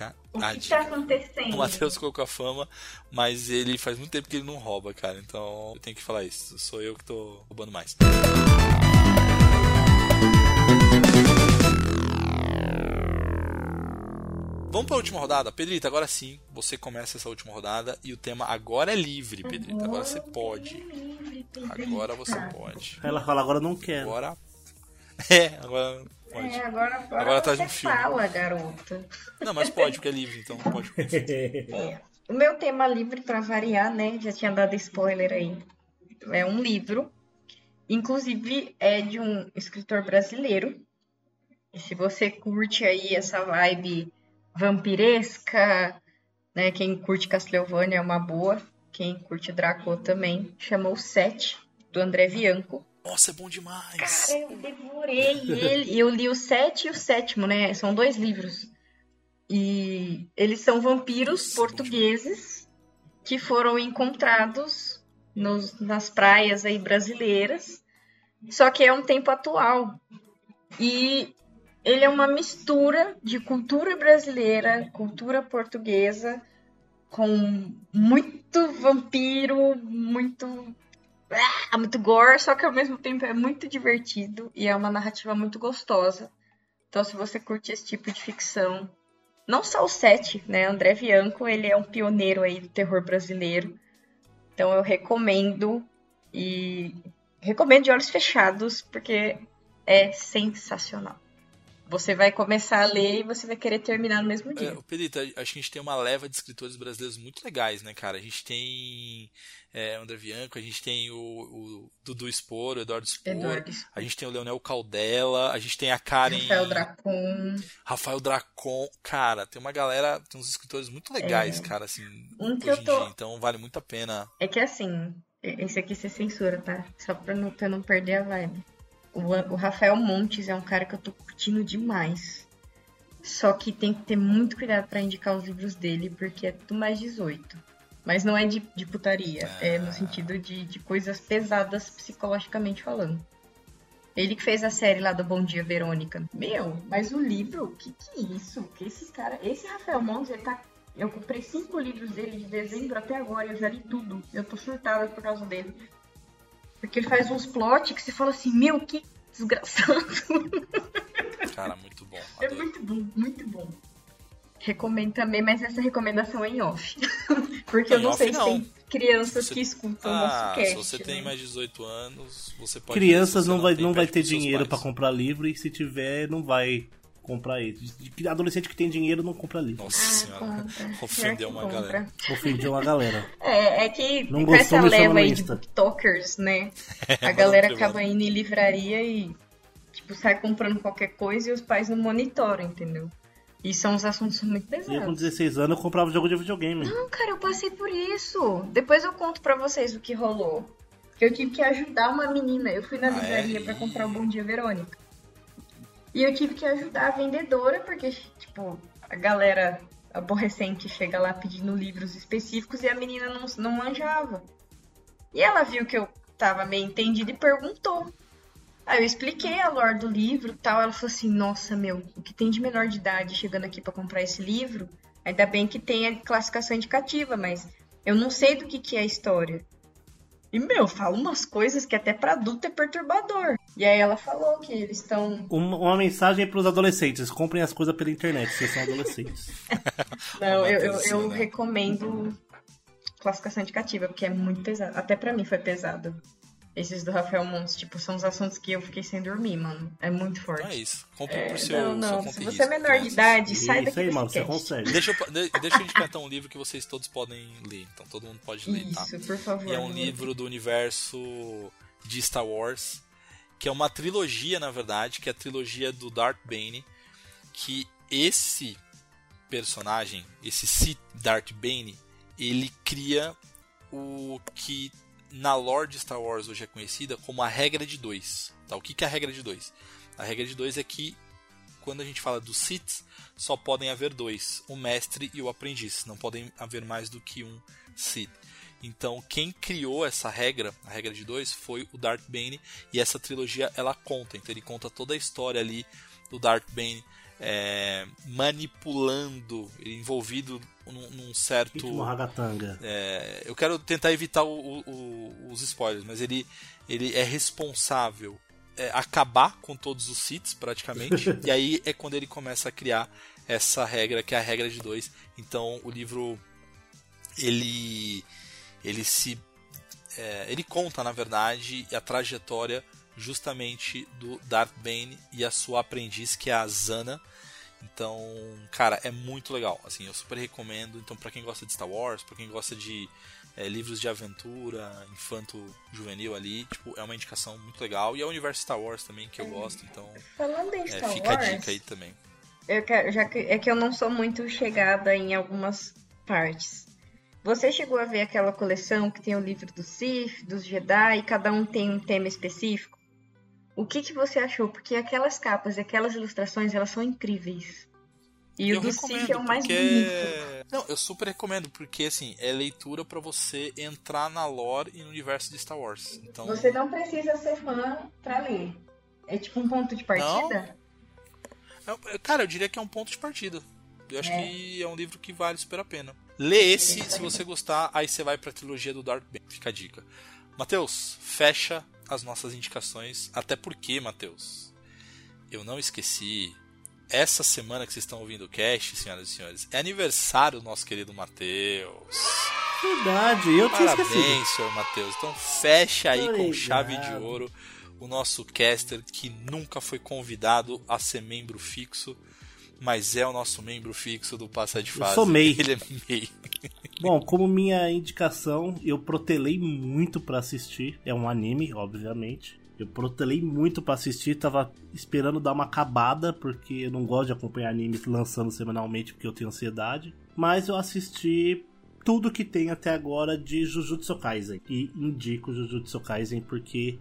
Fica O a que dica. tá acontecendo? O Matheus ficou com a fama, mas ele faz muito tempo que ele não rouba, cara. Então eu tenho que falar isso. Sou eu que tô roubando mais. Vamos pra última rodada? Pedrita, agora sim, você começa essa última rodada e o tema agora é livre, Pedrita. Agora você pode. Agora você pode. Ela fala, agora não quero. Agora. É, agora pode. É, agora, agora, Agora traz você um filme. fala, garota. Não, mas pode, porque é livre, então pode. É. O meu tema livre pra variar, né? Já tinha dado spoiler aí. É um livro. Inclusive é de um escritor brasileiro. E se você curte aí essa vibe vampiresca, né? Quem curte Castlevania é uma boa. Quem curte Drácula também. Chamou Sete. do André Bianco. Nossa, é bom demais. Cara, eu devorei ele. Eu li o sete e o sétimo, né? São dois livros. E eles são vampiros Nossa, portugueses que foram encontrados nos, nas praias aí brasileiras. Só que é um tempo atual. E ele é uma mistura de cultura brasileira, cultura portuguesa, com muito vampiro, muito ah, muito gore, só que ao mesmo tempo é muito divertido e é uma narrativa muito gostosa. Então, se você curte esse tipo de ficção, não só o Sete, né? André Bianco, ele é um pioneiro aí do terror brasileiro. Então, eu recomendo e recomendo de olhos fechados porque é sensacional. Você vai começar a ler e você vai querer terminar no mesmo dia. É, o Pedrito, acho que a gente tem uma leva de escritores brasileiros muito legais, né, cara? A gente tem é, André Bianco, a gente tem o, o Dudu Esporo, o Eduardo Esporo, Eduardo. a gente tem o Leonel Caldela, a gente tem a Karen. Rafael Dracon. Rafael Dracon. Cara, tem uma galera, tem uns escritores muito legais, cara, assim, Um que hoje eu em tô- dia. Então vale muito a pena. É que assim, esse aqui você censura, tá? Só pra não, pra não perder a vibe. O, Rafael Montes é um cara que eu tô curtindo demais. Só que tem que ter muito cuidado pra indicar os livros dele, porque é tudo mais 18. Mas não é de, de putaria, é no sentido de, de coisas pesadas psicologicamente falando. Ele que fez a série lá do Bom Dia Verônica. Meu, mas o livro, que que é isso? Que esse cara, esse Rafael Montes, ele tá. Eu comprei cinco livros dele de dezembro até agora, eu já li tudo. Eu tô surtada por causa dele. Porque ele faz uns plot que você fala assim, meu, que desgraçado. Cara, muito bom. É muito bom, muito bom. Recomendo também, mas essa recomendação é em off. Porque eu Em não off, sei não. se tem crianças você- que escutam o Ah, nosso cast. se você tem né? mais de 18 anos, você pode. Crianças não vai, tem, não vai ter dinheiro pra pais. comprar livro e se tiver, não vai comprar ele. De- Adolescente que tem dinheiro não compra livro. Nossa Ah, senhora, ofendeu uma compra. galera. Ofendeu uma galera. É, é que Não com gostou, essa leva aí de booktokers, né? A Manda galera acaba indo em livraria e, tipo, sai comprando qualquer coisa e os pais não monitoram, entendeu? E são uns assuntos muito E eu, com pesados. 16 anos eu comprava jogo de videogame. Não, cara, eu passei por isso. Depois eu conto pra vocês o que rolou. Eu tive que ajudar uma menina. Eu fui na Ah, livraria é? pra comprar o Bom Dia Verônica. E eu tive que ajudar a vendedora, porque, tipo, a galera aborrecente chega lá pedindo livros específicos e a menina não, não manjava. E ela viu que eu tava meio entendida e perguntou. Aí eu expliquei a lore do livro tal. Ela falou assim: Nossa, meu, o que tem de menor de idade chegando aqui pra comprar esse livro? Ainda bem que tem a classificação indicativa, mas eu não sei do que, que é a história. E, meu, fala umas coisas que até pra adulto é perturbador. E aí ela falou que eles estão. Uma, uma mensagem pros adolescentes: comprem as coisas pela internet, vocês são adolescentes. Não, eu, eu, eu né? recomendo classificação indicativa, porque é muito pesado. Até pra mim foi pesado. Esses do Rafael Montes, tipo, são os assuntos que eu fiquei sem dormir, mano. É muito forte. Então é isso. Compre É, por seu, não, não. conta Se você risco, é menor de idade, sai é daqui isso aí, mano, você consegue. Deixa eu, de- deixa eu indicar então um livro que vocês todos podem ler. Então todo mundo pode ler, tá? Isso, por favor. E é um livro do universo de Star Wars, que é uma trilogia, na verdade, que é a trilogia do Darth Bane, que esse personagem, esse Sith Darth Bane, ele cria o que na lore de Star Wars hoje é conhecida como a regra de dois. Tá? O que que é a regra de dois? A regra de dois é que quando a gente fala dos Siths, só podem haver dois, o mestre e o aprendiz. Não podem haver mais do que um Sith. Então, quem criou essa regra, a regra de dois, foi o Darth Bane. E essa trilogia ela conta. Então, ele conta toda a história ali do Darth Bane é, manipulando, envolvido num, num certo. É, eu quero tentar evitar o- o- os spoilers, mas ele, ele é responsável é, acabar com todos os Siths, praticamente. e aí é quando ele começa a criar essa regra, que é a regra de dois. Então o livro ele ele se é, ele conta na verdade a trajetória justamente do Darth Bane e a sua aprendiz que é a Zana. Então, cara, é muito legal. Assim, eu super recomendo. Então, pra quem gosta de Star Wars, pra quem gosta de é, livros de aventura, infanto juvenil ali, tipo, é uma indicação muito legal. E é o universo Star Wars também que eu gosto. Então, Falando em é, Star fica Wars, a dica aí também. eu quero, já que, é que eu não sou muito chegada em algumas partes. Você chegou a ver aquela coleção que tem o livro do Sith, dos Jedi, e cada um tem um tema específico? O que, que você achou? Porque aquelas capas e aquelas ilustrações, elas são incríveis. E eu o do Sith é o mais porque... bonito. Não, eu super recomendo, porque assim, é leitura pra você entrar na lore e no universo de Star Wars. Então, Você não precisa ser fã pra ler. É tipo um ponto de partida? é- cara, eu diria que é um ponto de partida. Eu acho É. que é um livro que vale super a pena. Lê esse, se você gostar, aí você vai pra trilogia do Dark Bane. Fica a dica. Matheus, fecha as nossas indicações. Até porque, Matheus, eu não esqueci. Essa semana que vocês estão ouvindo o cast, senhoras e senhores, é aniversário do nosso querido Matheus. Verdade, eu tinha esquecido. Parabéns, senhor Matheus. Então fecha aí com Obrigado. chave de ouro o nosso caster que nunca foi convidado a ser membro fixo, mas é o nosso membro fixo do Passa de Eu Fase. sou MEI. Ele é MEI. Bom, como minha indicação, eu protelei muito pra assistir. É um anime, obviamente. Eu protelei muito pra assistir, tava esperando dar uma acabada, porque eu não gosto de acompanhar animes lançando semanalmente, porque eu tenho ansiedade. Mas eu assisti tudo que tem até agora de Jujutsu Kaisen. E indico Jujutsu Kaisen porque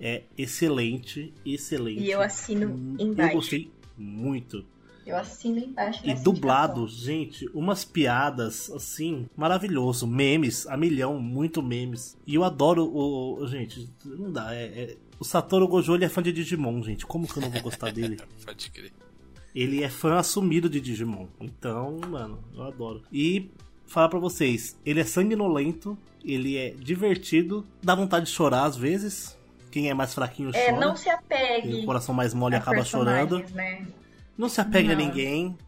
é excelente, excelente. E eu assino Hum, embaixo. Eu gostei muito. Eu assino embaixo. E dublado, indicação. gente, umas piadas assim, maravilhoso. Memes, a milhão, muito memes. E eu adoro o. o- Gente, não dá. É, é- o Satoru Gojo ele é fã de Digimon, gente. Como que eu não vou gostar dele? Pode crer. Ele é fã assumido de Digimon. Então, mano, eu adoro. E falar pra vocês, ele é sanguinolento, ele é divertido, dá vontade de chorar às vezes. Quem é mais fraquinho É, chora. não se apegue. o coração mais mole acaba chorando. Né? Não se apeguem a ninguém.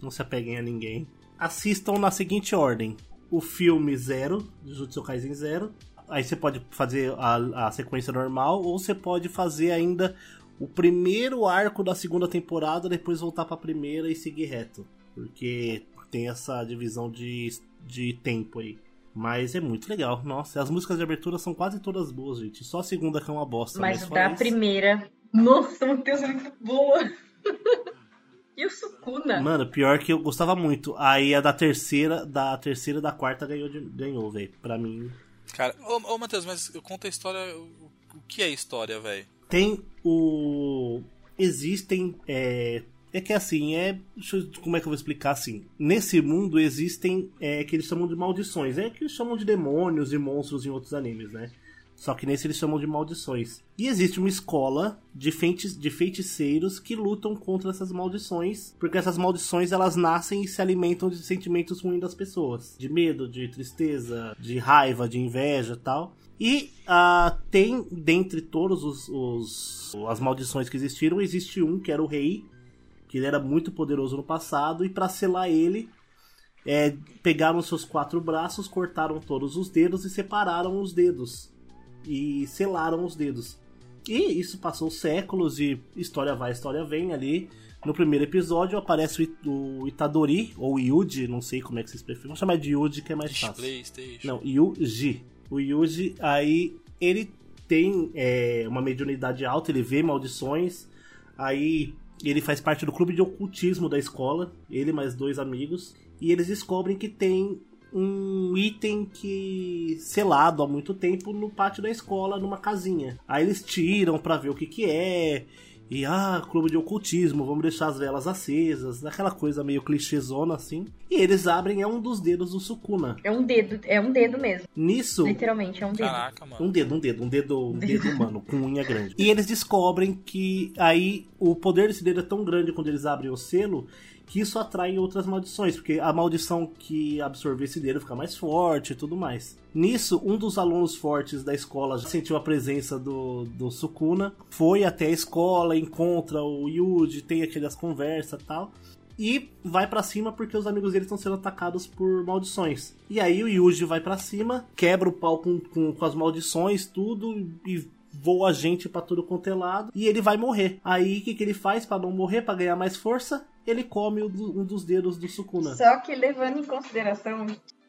Não se apeguem a ninguém. Assistam na seguinte ordem: o filme Zero, Jujutsu Kaisen Zero. Aí você pode fazer a, a sequência normal, ou você pode fazer ainda o primeiro arco da segunda temporada, depois voltar pra primeira e seguir reto. Porque tem essa divisão de, de tempo aí. Mas é muito legal. Nossa, as músicas de abertura são quase todas boas, gente. Só a segunda que é uma bosta. Mas Mas, da primeira. Nossa, meu Deus, é muito boa. e o Sukuna? Mano, pior que eu gostava muito. Aí a da terceira, da terceira e da quarta ganhou, ganhou, velho. Pra mim. Cara, ô, ô Matheus, mas eu conto a história. O, o que é história, velho? Tem o. Existem. É, é que assim, é. deixa eu- como é que eu vou explicar assim? Nesse mundo existem. É, que eles chamam de maldições. É que eles chamam de demônios e monstros em outros animes, né? Só que nesse eles chamam de maldições. E existe uma escola de, feiti de feiticeiros que lutam contra essas maldições, porque essas maldições elas nascem e se alimentam de sentimentos ruins das pessoas, de medo, de tristeza, de raiva, de inveja, tal. E ah, tem dentre todos os, os as maldições que existiram, existe um que era o rei, que ele era muito poderoso no passado e para selar ele é, pegaram seus quatro braços, cortaram todos os dedos e separaram os dedos e selaram os dedos. E isso passou séculos e história vai, história vem ali. No primeiro episódio aparece o It- o Itadori, ou Yuji, não sei como é que vocês preferem. Vamos chamar de Yuji que é mais fácil. Playstation. Não, Yuji. O Yuji, aí ele tem é, uma mediunidade alta, ele vê maldições. Aí ele faz parte do clube de ocultismo da escola, ele e mais dois amigos. E eles descobrem que tem um item que selado há muito tempo no pátio da escola, numa casinha. Aí eles tiram pra ver o que que é. E ah, clube de ocultismo, vamos deixar as velas acesas, aquela coisa meio clichêzona assim. E eles abrem é um dos dedos do Sukuna. É um dedo, é um dedo mesmo. Nisso, Literalmente, é um dedo. Caraca, mano. um dedo, um dedo, um dedo, um dedo humano com unha grande. E eles descobrem que aí o poder desse dedo é tão grande quando eles abrem o selo que isso atrai outras maldições, porque a maldição que absorver esse dedo fica mais forte e tudo mais. Nisso, um dos alunos fortes da escola já sentiu a presença do, do Sukuna, foi até a escola, encontra o Yuji, tem aquelas conversas e tal. E vai pra cima porque os amigos dele estão sendo atacados por maldições. E aí o Yuji vai pra cima, quebra o pau com, com, com as maldições, tudo, e voa gente pra tudo quanto é lado. E ele vai morrer. Aí o que, que ele faz pra não morrer, pra ganhar mais força? Ele come um dos dedos do Sukuna. Só que levando em consideração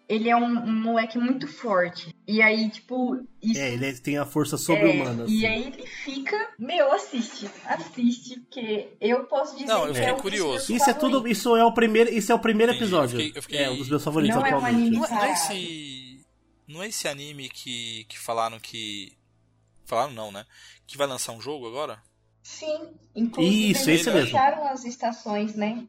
ele é um, um moleque muito forte. E aí, tipo, isso. É, ele tem a força sobre-humana. É, assim. E aí ele fica. Meu, assiste. Assiste, porque eu posso dizer Não, eu que fiquei é um curioso. Isso é tudo. Isso é o primeiro. Isso é o primeiro Entendi, episódio. eu fiquei- eu fiquei- É um dos meus favoritos Não é um atualmente. anime. Não é, não é esse. Não é esse anime que, que falaram que. Falaram não, né? Que vai lançar um jogo agora? Sim. Inclusive, Isso, eles esse mesmo. fecharam as estações, né?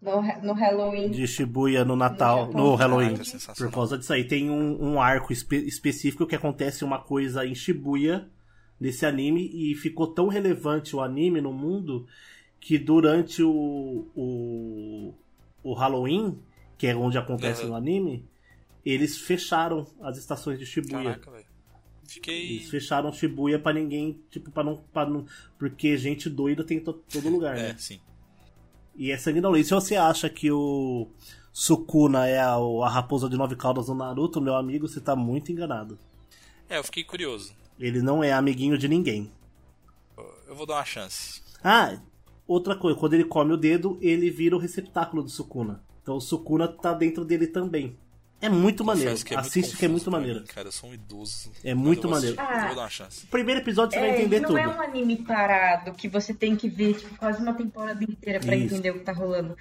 No, no Halloween. De Shibuya no Natal, No no. Halloween. Caraca, sensacional. Por causa disso aí. Tem um, um arco espe- específico que acontece uma coisa em Shibuya nesse anime e ficou tão relevante o anime no mundo que durante o, o, o Halloween, que é onde acontece Uhum. o anime, eles fecharam as estações de Shibuya. Caraca, velho. Fiquei. Eles fecharam Shibuya pra ninguém, tipo, pra não, pra não. Porque gente doida tem em to- todo lugar, É, né? sim. E é sanguinolento. Se você acha que o Sukuna é a, a raposa de nove caudas do Naruto, meu amigo, você tá muito enganado. É, eu fiquei curioso. Ele não é amiguinho de ninguém. Eu vou dar uma chance. Ah, outra coisa, quando ele come o dedo, ele vira o receptáculo do Sukuna. Então o Sukuna tá dentro dele também. É muito maneiro. Que é Assiste muito que é muito maneiro. mim, cara, eu sou um idoso. É muito maneiro. Ah. vou dar uma chance. Primeiro episódio você vai É, entender não tudo. é um anime parado que você tem que ver tipo, quase uma temporada inteira pra Isso. entender o que tá rolando.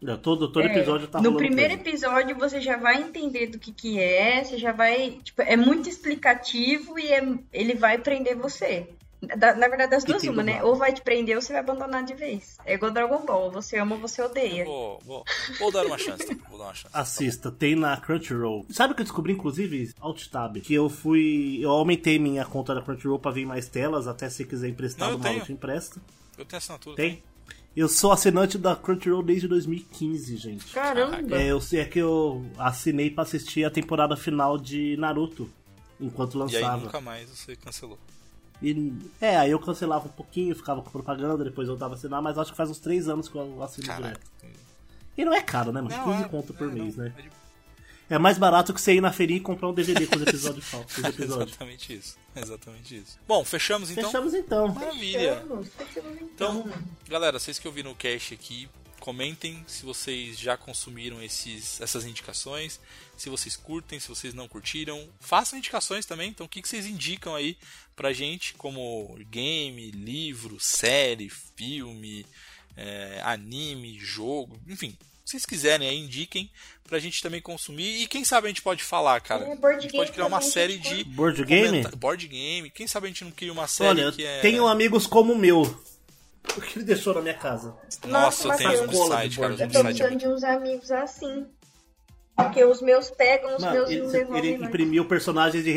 Não, Todo, todo É, episódio tá No primeiro coisa. episódio você já vai entender do que que é, você já vai, tipo, é muito explicativo e é- ele vai prender você. Da- na verdade, das duas tem uma, né? Ou vai te prender ou você vai abandonar de vez. É igual Dragon Ball, você ama ou você odeia. Vou, vou, vou dar uma chance. tá? Vou dar uma chance. Assista, tem na Crunchyroll. Sabe o que eu descobri, inclusive? Alt Tab. Que eu fui. Eu aumentei minha conta da Crunchyroll pra vir mais telas, até se quiser emprestar Não, tenho. te empresta. Eu tenho assinatura. Tem? Eu sou assinante da Crunchyroll desde 2015, gente. Caramba! É, eu, é que eu assinei pra assistir a temporada final de Naruto. Enquanto E aí lançava. nunca mais você cancelou. E, é, aí eu cancelava um pouquinho, ficava com propaganda, depois eu tava assinar, mas acho que faz uns 3 anos que eu assino Caraca. direto. E não é caro, né, mano? Não, 15 é- conto por é, mês, não, né? é de- É mais barato que você ir na feria e comprar um DVD com os episódios falsos. Exatamente isso. Exatamente isso. Bom, fechamos então? Fechamos então. Maravilha. Fechamos, fechamos Então, galera, vocês que ouviram o cast aqui, comentem se vocês já consumiram esses, essas indicações, se vocês curtem, se vocês não curtiram. Façam indicações também, então o que, que vocês indicam aí pra gente, como game, livro, série, filme, é, anime, jogo, enfim. Se vocês quiserem aí, indiquem pra gente também consumir. E quem sabe a gente pode falar, cara. É, board a gente game pode criar uma série de. Board game? Board game. Quem sabe a gente não cria uma série Olha, que é. tenho amigos como o meu. O que ele deixou na minha casa? Nossa, eu Nossa, tenho Matheus. um site, cara. Eu Eu tô precisando de uns amigos assim. Porque os meus pegam, os Mano, meus ele, não ele devolvem mais. imprimiu personagens de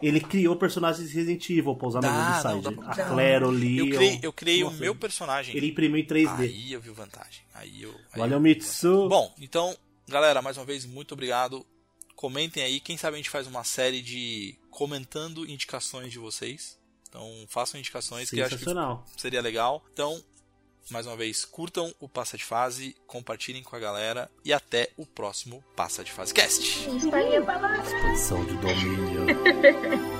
Ele criou personagens de Resident Evil pra usar no Dá, mesmo não, site. dá pra A. Claire, o Leon. Eu criei, eu criei o meu personagem. Ele imprimiu em 3D. Aí eu vi vantagem. Aí eu. aí Valeu, eu- Mitsu. Bom, então, galera, mais uma vez, muito obrigado. Comentem aí. Quem sabe a gente faz uma série de comentando indicações de vocês. Então, façam indicações que eu acho que seria legal. Então, mais uma vez, curtam o Passa de Fase, compartilhem com a galera e até o próximo Passa de Fase Cast. Expansão de domínio.